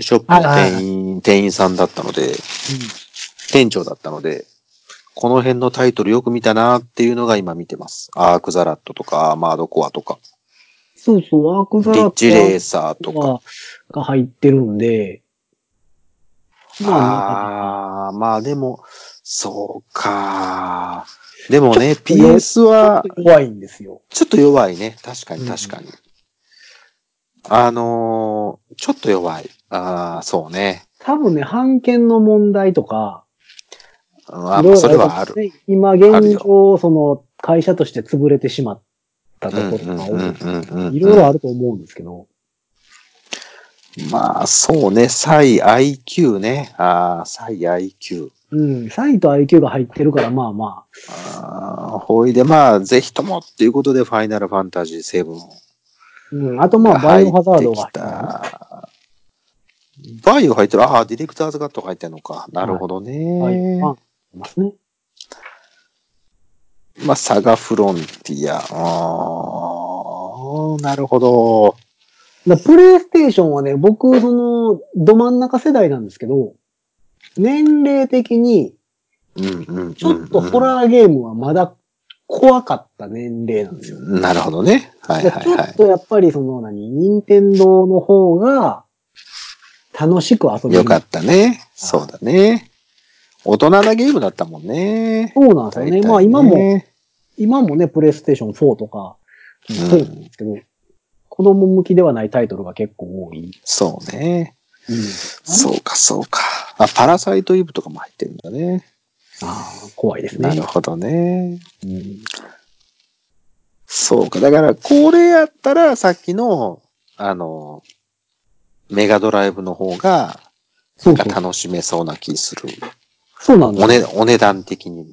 ショップの店員、店員さんだったので、店長だったので、この辺のタイトルよく見たなっていうのが今見てます。アークザラットとか、アーマードコアとか、そうそう、アークザリッラッチレーサーとか。が入ってるんで、まあ、ああ、まあでも、そうか。でもね、PS は弱いんですよ。ちょっと弱いね。確かにうん確かに。あのーちょっと弱い。ああ、そうね。多分ね、版権の問題とか、あいろいろそれはある。今現状、その、会社として潰れてしまったところが多いうんうんうんうんいろいろあると思うんですけど、まあ、そうね。サイ IQ ね。ああ、サイ IQ。うん、サイと IQ が入ってるから、まあまああ、ほいで、まあ、ぜひともっていうことで、ファイナルファンタジー7あ、うん、あとまあ、バイオハザードが入ってるた。バイオ入ってる。ああ、ディレクターズガットが入ってるのか。なるほどね。バイオがいますね。まあ、サガフロンティア。ああ、なるほど。だプレイステーションはね、僕、その、ど真ん中世代なんですけど、年齢的に、うんうんうん、ちょっとホラーゲームはまだ怖かった年齢なんですよ。なるほどね。はいではいはい。ちょっとやっぱりその何、任天堂の方が楽しく遊べる。よかったね。そうだね。大人なゲームだったもんね。そうなんですよね。大体まあ今も、今もね、プレイステーション4とか、そうなんですけど、子供向きではないタイトルが結構多い。そうね。うん、そうかそうか。あ、パラサイトイブとかも入ってるんだね。ああ、怖いですね。なるほどね。うんそうか。だから、これやったら、さっきの、あの、メガドライブの方が、そうそう。楽しめそうな気する。そうなんだお。値お値段的にも。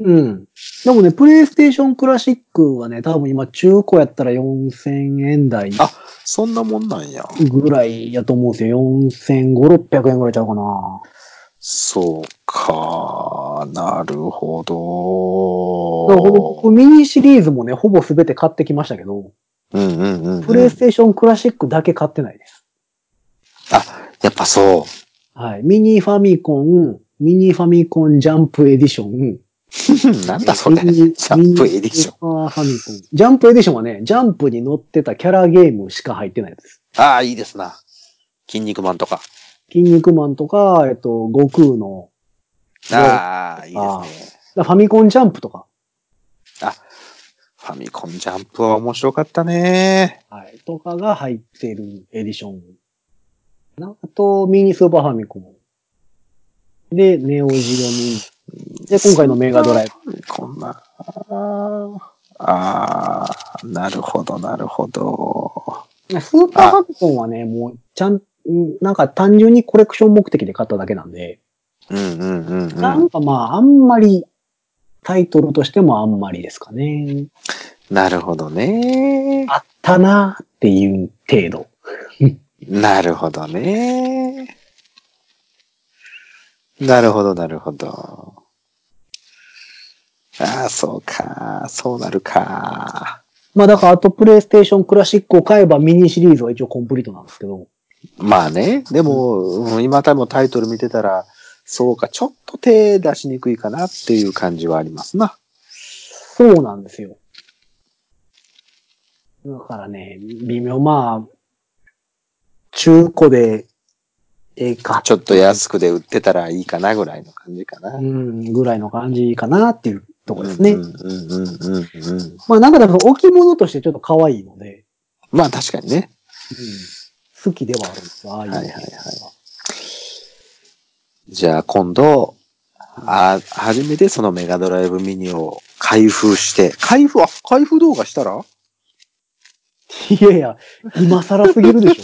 うん。でもね、プレイステーションクラシックはね、多分今中古やったら4000円台あそんなもんなんや。ぐらいやと思うんですよ。4500、600円ぐらいちゃうかな。そうか。なるほど。ミニシリーズもね、ほぼ全て買ってきましたけど、うんうんうん、うん。プレイステーションクラシックだけ買ってないです。あ、やっぱそう。はい。ミニファミコン、ミニファミコンジャンプエディション、なんだそれ。ジャンプエディション。ファミコン。ジャンプエディションはね、ジャンプに載ってたキャラゲームしか入ってないです。ああ、いいですな。筋肉マンとか。筋肉マンとか、えっと、悟空の、ああ、いいですね。ファミコンジャンプとか、ファミコンジャンプは面白かったね。はい、とかが入ってるエディション。なあと、ミニスーパーファミコン。で、ネオジオミニ。で、今回のメガドライブ。こんな。ああ、なるほど、なるほど。スーパーファミコンはね、もう、ちゃん、んなんか単純にコレクション目的で買っただけなんで、うんうんうんうなんん。かまあ、あんまり、タイトルとしてもあんまりですかね。なるほどね。あったなっていう程度。なるほどね。なるほど、なるほど。ああ、そうか。そうなるか。まあだから、あとプレイステーションクラシックを買えばミニシリーズは一応コンプリートなんですけど。まあね。でも、うん今多分タイトル見てたら、そうか、ちょっと手出しにくいかなっていう感じはありますな。そうなんですよ。だからね、微妙、まあ、中古で、ええか。ちょっと安くで売ってたらいいかなぐらいの感じかな。うん、ぐらいの感じかなっていうところですね。うんうんうんうんうん。まあなんかだから置物としてちょっと可愛いので、まあ確かにね。うん、好きではあるんですよ、ああいうの。はいはいはいじゃあ今度、あ、初めてそのメガドライブミニを開封して、開封、あ、開封動画したら？いやいや、今更すぎるでし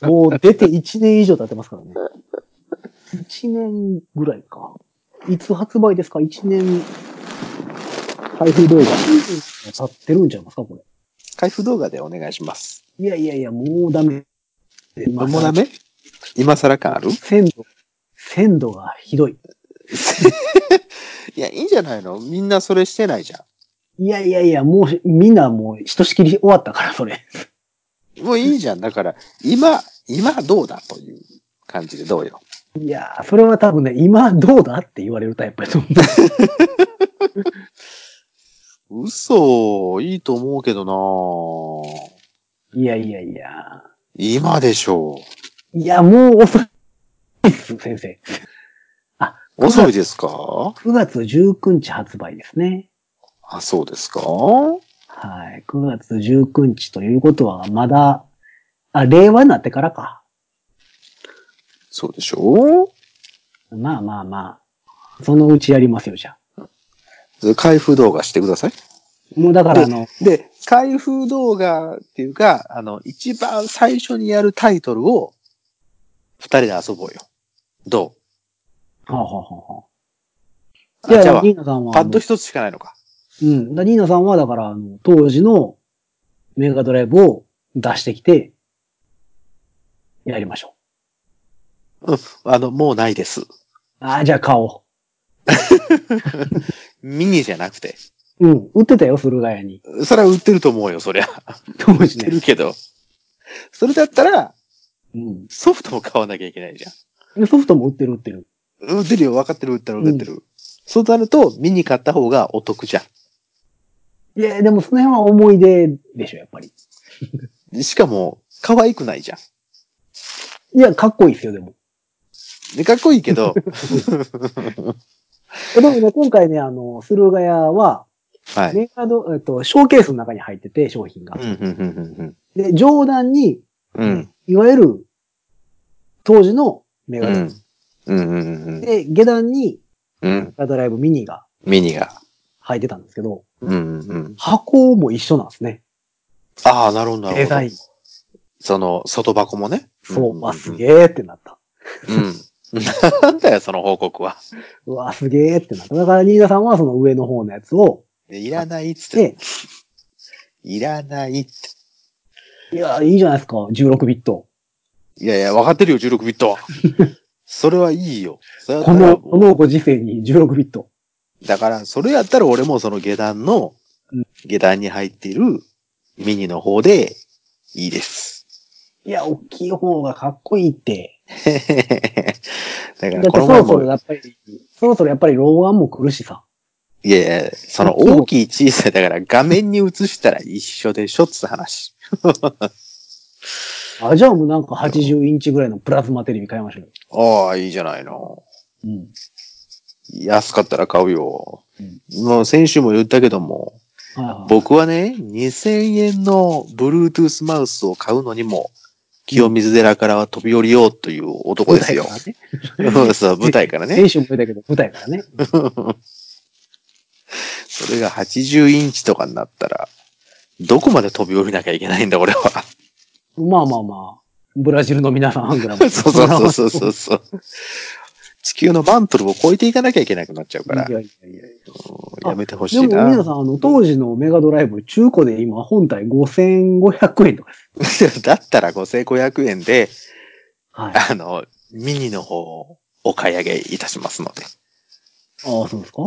ょ。もう出て1年以上経ってますからね。1年ぐらいか。いつ発売ですか ?1 年、開封動画。経ってるんちゃいますかこれ。開封動画でお願いします。いやいやいや、もうダメ。もうダメ？今更感ある？鮮度、鮮度がひどい。いや、いいんじゃないのみんなそれしてないじゃいやいやいや、もう、みんなもう、ひとしきり終わったから、それ。ん。もういいじゃん。だから、今、今どうだという感じでどうよ。いやー、それは多分ね、今どうだって言われるタイプやと思 嘘、いいと思うけどなう。いやいやいや。今でしょいや、もう遅いです、先生。う。遅いですか？9月19日発売ですね。あ、そうですか？はい。9月19日ということは、まだ、あ、令和になってからか。そうでしょまあまあまあ。そのうちやりますよ、じゃあ。で開封動画してください。もうだからあの、で、開封動画っていうか、あの、一番最初にやるタイトルを、二人で遊ぼうよ。どはあ、はあはあはうあ、いやじゃあニーナさんは、パッド一つしかないのか。うん。だニーナさんは、だから、あの、当時のメガドライブを出してきて、やりましょあの、もうないです。う。ああ、じゃあ買お ミニじゃなくて。う。うん。売ってたよ、駿河屋に。それは売ってると思うよ、そりゃ。当時ね売ってる。けど。それだったら、うん。ソフトも買わなきゃいけないじゃん。でソフトも売ってる売ってる。売ってるよ、分かってる、売ってる、売ってる。そうなると、ミニ買った方がお得じゃいや、でもその辺は思い出でしょ、やっぱり。ん。しかも、可愛くないじゃん。いや、かっこいいですよ、でも。で、かっこいいけど、でもね、今回ね、あの、駿河屋は、はい。メガド、えっと、ショーケースの中に入ってて、商品がで、上段に、うん。うん。いわゆる、当時のメガドラ。で、下段に、うん。メガドライブミニがミニが。入ってたんですけど、うん、うん。箱も一緒なんですね。ああ、なるほど、なるほどデザイン。。その、外箱もね。そう、あ、すえ。げーってなった。うん。なんだよ、その報告は。うわ、すげーってなった。だから、ニーナさんはその上の方のやつを、いらないっつって。で、いらないって。いや、いいじゃないですか、16ビット。いやいや、分かってるよ、16ビットは。それはいいよ。それだっこの、このご時世に16ビット。だから、それやったら俺もその下段のうん、下段に入っているミニの方でいいです。いや、大きい方がかっこいいって。だからだってそこの前も、ろそろやっぱり、そろそろやっぱり老眼も来るしさ。いやいや、その大きい小さいだから画面に映したら一緒でしょっつう話。あ、じゃあもうなんか80インチぐらいのプラズマテレビ買いましょうよ。ああ、いいじゃないの。うん。安かったら買うよ。うんもう先週も言ったけども、はいはい。僕はね、2000円の Bluetooth マウスを買うのにも、清水寺からは飛び降りようという男ですよ。舞台からね。そう、舞台からね。先週も言ったけど、舞台からね。それが80インチとかになったら、どこまで飛び降りなきゃいけないんだ、俺は。まあまあまあ、ブラジルの皆さんぐらいそうそうそうそうそうそう。地球のマントルを超えていかなきゃいけなくなっちゃうからい、やいやいやいや。めてほしでもいな。皆さん、あの、当時のメガドライブ、中古で今、本体5500円とかです。だったら5500円で、はい。あの、ミニの方をお買い上げいたしますので。ああ、そうですか？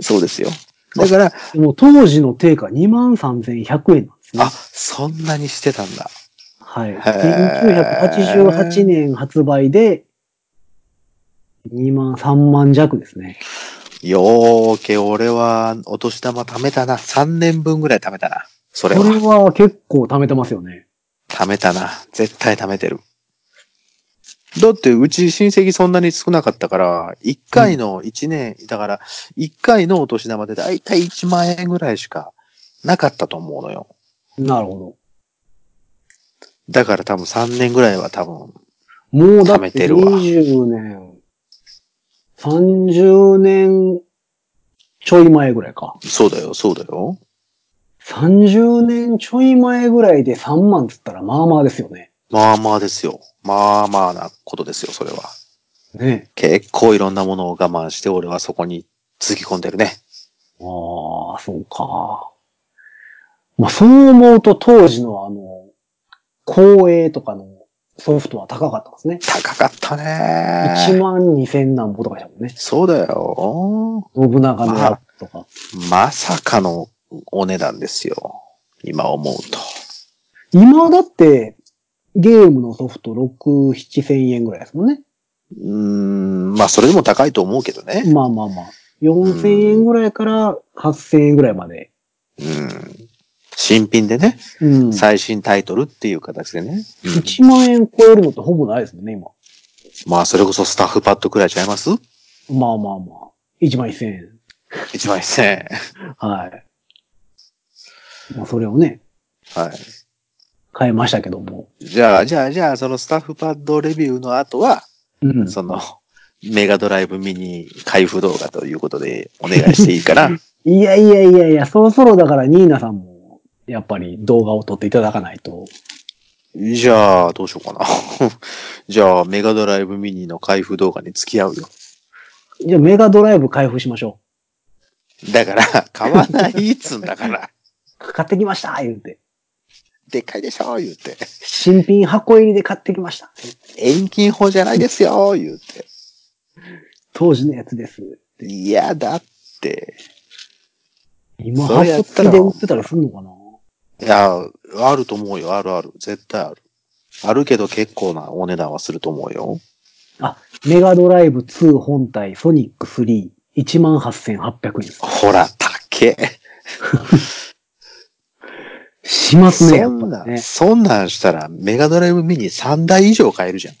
そうですよ。だから、でも当時の定価23,100円なんですねあ、。そんなにしてたんだ。はい。ー1988年発売で、2万、3万弱ですね。よーけ、俺はお年玉貯めたな。3年分ぐらい貯めたな。それこれは。は結構貯めてますよね。貯めたな。絶対貯めてる。だって、うち親戚そんなに少なかったから、1回の1年、だから、1回のお年玉でだいたい1万円ぐらいしかなかったと思うのよ。なるほだから多分3年ぐらいは多分、ど。もうだって貯めてるわ20年、30年ちょい前ぐらいか。そうだよ、そうだよ。30年ちょい前ぐらいで3万つったらまあまあですよね。まあまあですよ。まあまあなことですよ、それは。ね結構いろんなものを我慢して、俺はそこにつぎ込んでるね。ああ、そうか。まあそう思うと当時のあの、光栄とかのソフトは高かったですね。高かったね。1万2千何歩とかしたもんね。そうだよ。信長のやつとか。まさかのお値段ですよ。今思うと。今だって、ゲームのソフト6、7千円ぐらいですもんね。うーん、まあそれでも高いと思うけどね。まあまあまあ。4千円ぐらいから8千円ぐらいまで。うん。新品でね、うん。最新タイトルっていう形でね。うん1万円超えるのってほぼないですもんね、今。まあそれこそスタッフパッドくらいちゃいます？まあまあまあ。1万1000円。一万一千円。はい。まあそれをね、はい。買いましたけども。じゃあ、じゃあ、じゃあ、そのスタッフパッドレビューの後は、うん。その、メガドライブミニ開封動画ということでお願いしていいかな？いやいやいやいや、そろそろだからニーナさんも、やっぱり動画を撮っていただかないと。じゃあ、どうしようかな。じゃあ、メガドライブミニの開封動画に付き合うよ。じゃあメガドライブ開封しましょだから、買わないっつんだから。う。買ってきました言うて。でっかいでしょ言うて。新品箱入りで買ってきました。遠近法じゃないですよ言うて。当時のやつです。いや、だって。今、それや発ったら付で売ってたりすんのかな？いや、あると思うよ。あるある。絶対ある。あるけど結構なお値段はすると思うよ。あ、メガドライブ2本体ソニック3、18,800円です。ほら、たけ。しますね、やそんなね。そんなんしたら、メガドライブミニ3台以上買えるじゃん。い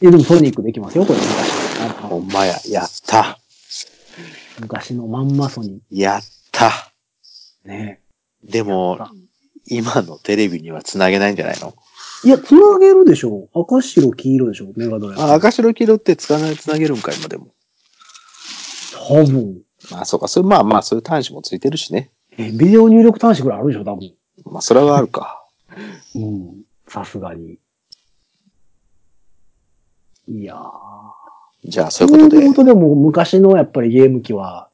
や、でもソニックできますよ、これ昔。ほんまや。やった。昔のまんまソニやった。ーね。でも、今のテレビには繋げないんじゃないの？いや、つなげるでしょ赤白黄色でしょメガドライブ。あ、赤白黄色ってつかない、繋げるんか、今でも。多分。まあ、そうか。それ、まあまあ、そういう端子もついてるしね。え、ビデオ入力端子ぐらいあるでしょ多分。まあ、それはあるか。うん。さすがに。いやー。じゃあ、そうそいううことでいうこ、とでも昔のやっぱりゲーム機は、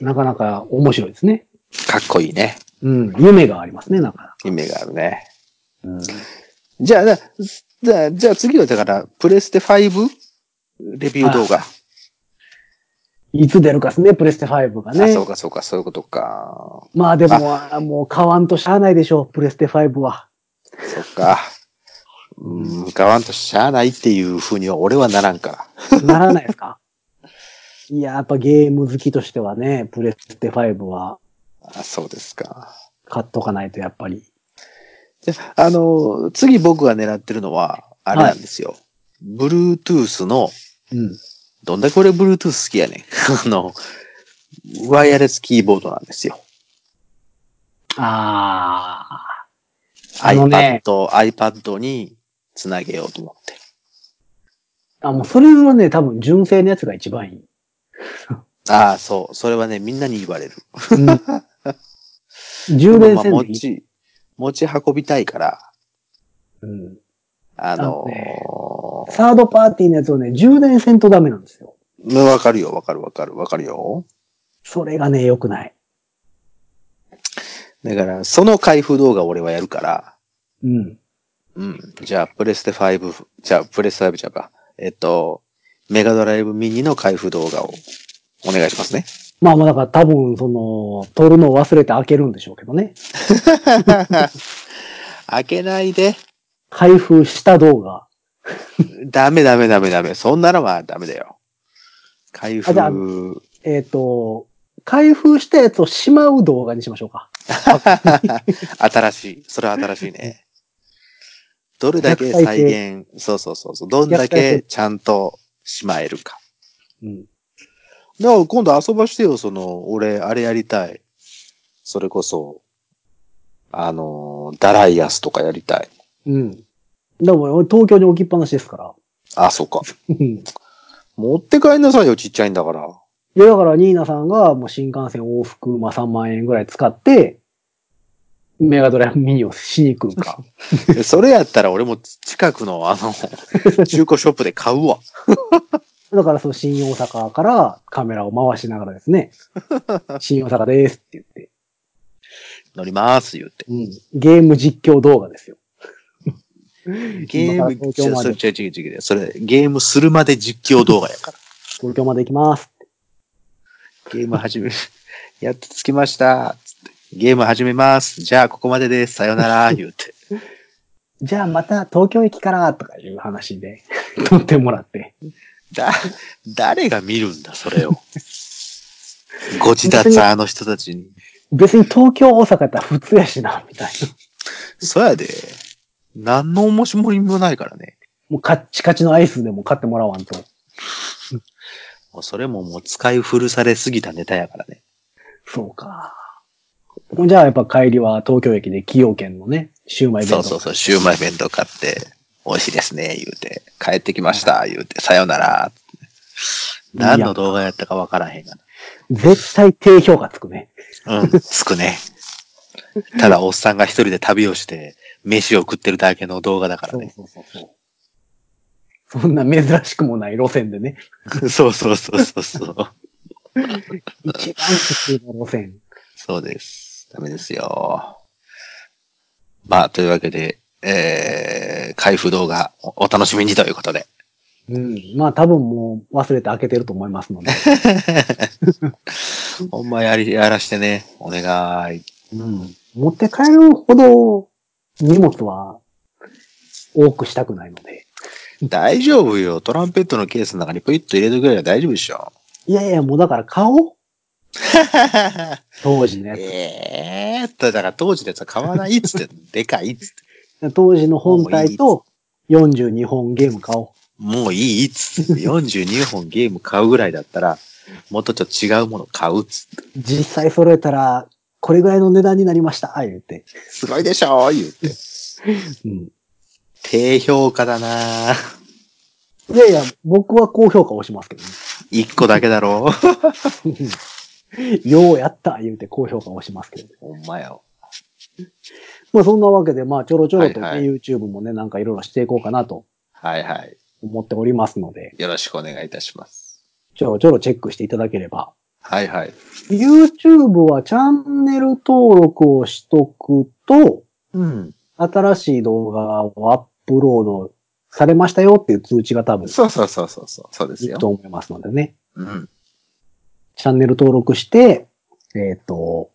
なかなか面白いですね。かっこいいね。うん。夢がありますね、なか夢があるね。なか。じゃあ、じゃあ、じゃあ次はだから、プレステ 5? レビュー動画。いつ出るかですね、プレステ5があ、ねそう。かそうか、そういうことか。まあでも、あもう買わんとしゃあないでしょう、プレステ5は。そっか。うん、買わんとしゃあないっていう風には俺はならんから。ならないですか？いや、やっぱゲーム好きとしてはね、プレステ5はあそうですか。買っとかないとやっぱり。であの、次僕が狙ってるのは、あれなんですよ。Bluetooth の、うん。どんだけ俺 Bluetooth 好きやねん。あの、ワイヤレスキーボードなんですよ。ああ。あのね iPad、iPad につなげようと思って。あ、もうそれはね、多分純正のやつが一番いい。ああ、そう。それはね、みんなに言われる。うん、充電まあ線でいい。持ち、持ち運びたいから、うん。あのあのねサードパーティーのやつをね、充電せんとダメなんですよ。ーわかるよ、わかるわかる、わかるよ。それがね、良くない。だから、その開封動画を俺はやるから、うん。うん。じゃあ、プレステ5、じゃあ、プレステ5じゃうか。えっと、メガドライブミニの開封動画をお願いしますね。まあまあだから多分、その、取るのを忘れて開けるんでしょうけどね。開けないで。開封した動画。ダメダメダメダメ。そんなのはダメだよ。開封あじゃあえっ、と、開封したやつをしまう動画にしましょうか。新しい。それは新しいね。どれだけ再現、そうそうそうそう。どんだけちゃんとしまえるか。うん。だから今度遊ばしてよ、その、俺、あれやりたい。それこそ、あの、ダライアスとかやりたい。うん。でも、俺東京に置きっぱなしですから。あ、そうか。うん持って帰んなさいよ、ちっちゃいんだから。いや、だから、ニーナさんが、もう新幹線往復、まあ3万円ぐらい使って、メガドライブミニをしに来るか。それやったら俺も近くのあの、中古ショップで買うわ。だから、その新大阪からカメラを回しながらですね、新大阪ですって言って、乗ります、言って。うん、ゲーム実況動画ですよ。ゲーム、東京までそれ違う違う違う。それ、ゲームするまで実況動画やから。東京まで行きます。ゲーム始め、やっと着きました。つってゲーム始めます。じゃあ、ここまでです。さよなら。言うて。じゃあまた東京駅からとかいう話で撮ってもらって。だ、誰が見るんだ、それを。ご自立あの人たちに。別に東京、大阪やったら普通やしな、みたいな。そうやで。何の面白みもないからね。もうカッチカチのアイスでも買ってもらわんと。もうそれももう使い古されすぎたネタやからね。そうか。じゃあやっぱ帰りは東京駅で崎陽軒のね、シウマイ弁当。そうそうそう、シューマイ弁当買って、美味しいですね、言うて。帰ってきました、言うて。さよなら。何の動画やったかわからへんが絶対低評価つくね。な。うん、つくね。ただ、おっさんが一人で旅をして、飯を食ってるだけの動画だからそうね。そうそうそう。そんな珍しくもない路線でね。そうそうそうそうそう。一番普通の路線。そうです。ダメですよ。まあ、というわけで、えー、開封動画おお楽しみにということで。うん。まあ多分もう忘れて開けてると思いますので。ほんまやり、やらしてね。お願い。うん。持って帰るほど荷物は多くしたくないので。大丈夫よ。トランペットのケースの中にポイッと入れとくれば大丈夫でしょ。いやいや、もうだから買おう。当時のやつ。ええー、だから当時のやつは買わないっつって、でかいっつって。当時の本体と42本ゲーム買おう。もういいっつって。42本ゲーム買うぐらいだったら、もっとちょっと違うもの買うっつって。実際揃えたら、これぐらいの値段になりました。言って。すごいでしょ言うて。うん。低評価だないやいや、僕は高評価をしますけどね。一個だけだろ ようやった言うて高評価をしますけどね。ほんまよ。まあそんなわけで、まあちょろちょろとね、はいはい YouTube もね、なんかいろいろしていこうかなとはいはい。思っておりますので、よろしくお願いいたします。ちょろちょろチェックしていただければ。はいはい。YouTube はチャンネル登録をしとくと、うん。新しい動画をアップロードされましたよっていう通知が多分そうそうそうそうそう。そうですよ。と思いますのでね。うん。チャンネル登録して、えっ、と、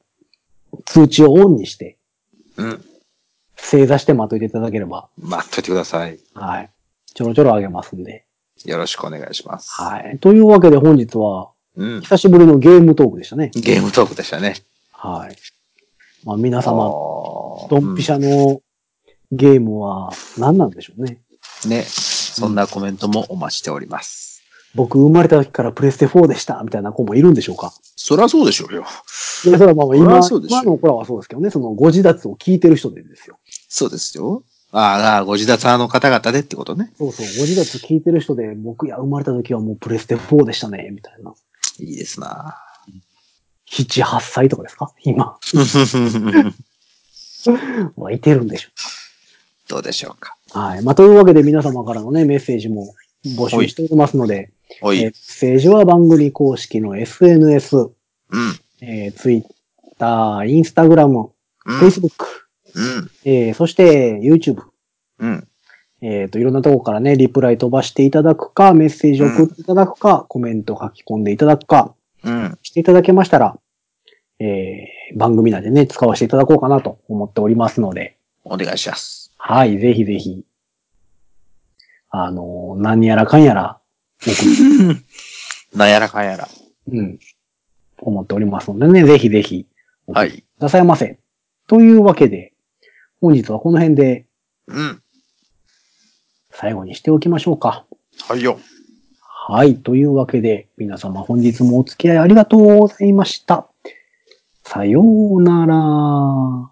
通知をオンにして、うん。正座して待っといていただければ、待っといてください。はい。ちょろちょろあげますんで。よろしくお願いします。はい。というわけで本日は、うん。久しぶりのゲームトークでしたね。ゲームトークでしたね。はい。まあ皆様、様ドンピシャのゲームは何なんでしょうね。ね。そんなコメントもお待ちしております。僕生まれた時からプレステ4でした、みたいな子もいるんでしょうか。そりゃそうでしょうよ。いや、それはまあまあ今ゃそうでしょ今の子らはそうですけどね、そのご自立を聞いてる人でですよ。そうですよ。ああ、ご自立派の方々でってことね。そうそう、ご自立聞いてる人で、僕いや、生まれた時はもうプレステ4でしたね、みたいな。いいですな。7、8歳とかですか？今。はいてるんでしょどうでしょうか。う。はい。まあ、というわけで皆様からのね、メッセージも募集しておりますので、メッセージは番組公式の SNS、うん。えー、Twitter、Instagram、うん。Facebook、うん。えー、そして YouTube、うん。えっ、と、いろんなとこからね、リプライ飛ばしていただくか、メッセージを送っていただくか、コメント書き込んでいただくか、うん。していただけましたら、えー、番組内でね、使わせていただこうかなと思っておりますので、お願いします。はい、ぜひぜひ、あのー何やらかんやら、送っなんやらかんやら。うん、思っておりますのでね、ぜひぜひ、はい。くださいませ。というわけで、本日はこの辺でうん。最後にしておきましょうか。はいよ。はい。というわけで、皆様本日もお付き合いありがとうございました。さようなら。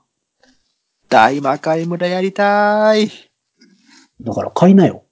大魔界村やりたい。だから買いなよ。